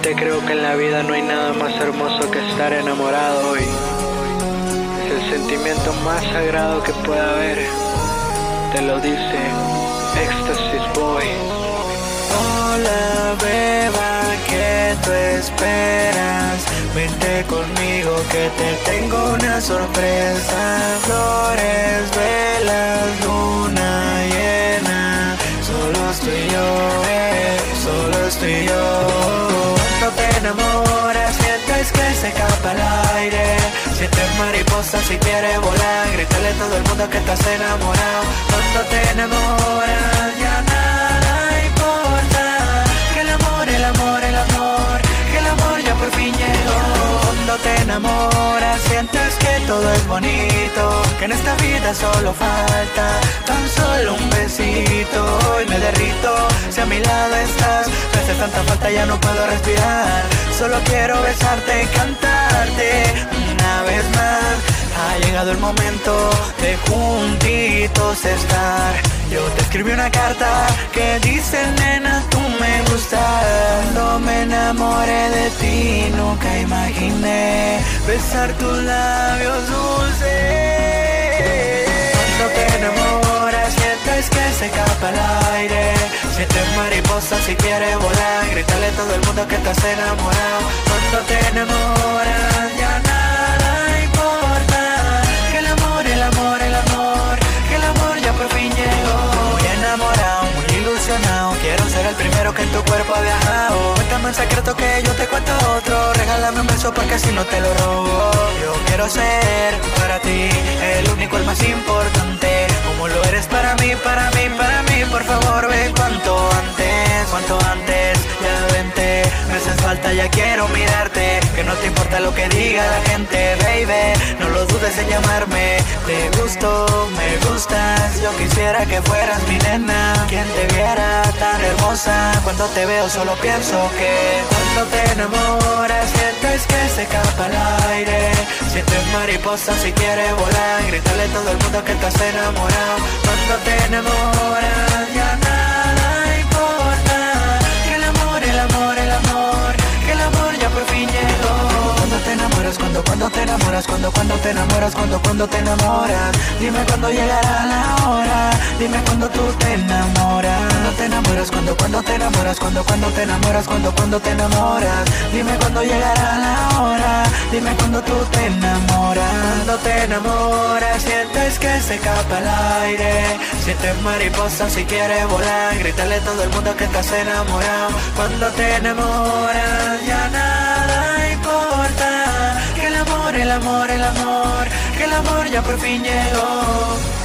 Creo que en la vida no hay nada más hermoso que estar enamorado hoy. Es el sentimiento más sagrado que pueda haber. Te lo dice Ecstasy Boy. Hola, beba, ¿qué tú esperas? Vente conmigo que te tengo una sorpresa. Flores, velas, luna llena. Solo estoy yo, eh, solo estoy yo. Se escapa el aire. Sientes mariposas si quieres volar. Grítale a todo el mundo que estás enamorado. Cuando te enamoras, ya nada importa. Que el amor, el amor, el amor. Que el amor ya por fin llegó. Cuando te enamoras, sientes que todo es bonito. Que en esta vida solo falta tan solo un besito. Hoy me derrito si a mi lado estás. Me hace tanta falta, ya no puedo respirar. Solo quiero besarte y cantarte una vez más. Ha llegado el momento de juntitos estar. Yo te escribí una carta que dice, nena, tú me gustas. Cuando me enamoré de ti, nunca imaginé besar tus labios dulces. Cuando te enamoras, sientes que se escapa el aire. Sientes mariposa si quieres volar. Grítale a todo el mundo que estás enamorado. Cuando te enamoras, ya nada importa. Que el amor, el amor, el amor. Que el amor ya por fin llegó. Muy enamorado, muy ilusionado. Quiero ser el primero que en tu cuerpo ha viajado. Cuéntame un secreto que yo te cuento otro. Regálame un beso porque si no te lo robo. Yo quiero ser para ti el único, el más importante. Como lo eres para mí, para mí, para mí. Por favor, ven cuanto antes, cuanto antes. Falta, ya quiero mirarte. Que no te importa lo que diga la gente, baby. No lo dudes en llamarme. Te gusto, me gustas. Yo quisiera que fueras mi nena. Quien te viera tan hermosa. Cuando te veo, solo pienso que cuando te enamoras, sientes que se escapa el aire. Sientes mariposa si quieres volar. Grítale a todo el mundo que estás enamorado. Cuando te enamoras, cuando, cuando te enamoras, cuando, cuando te enamoras, cuando, cuando te enamoras. Dime cuándo llegará la hora. Dime cuándo tú te enamoras. Cuando te enamoras, cuando, cuando te enamoras, cuando, cuando te enamoras, cuando, cuando te enamoras. Dime cuándo llegará la hora. Dime cuándo tú te enamoras. Cuando te enamoras, sientes que se escapa el aire. Sientes mariposa si quieres volar. Grítale a todo el mundo que estás enamorado. Cuando te enamoras, ya por fin llegó.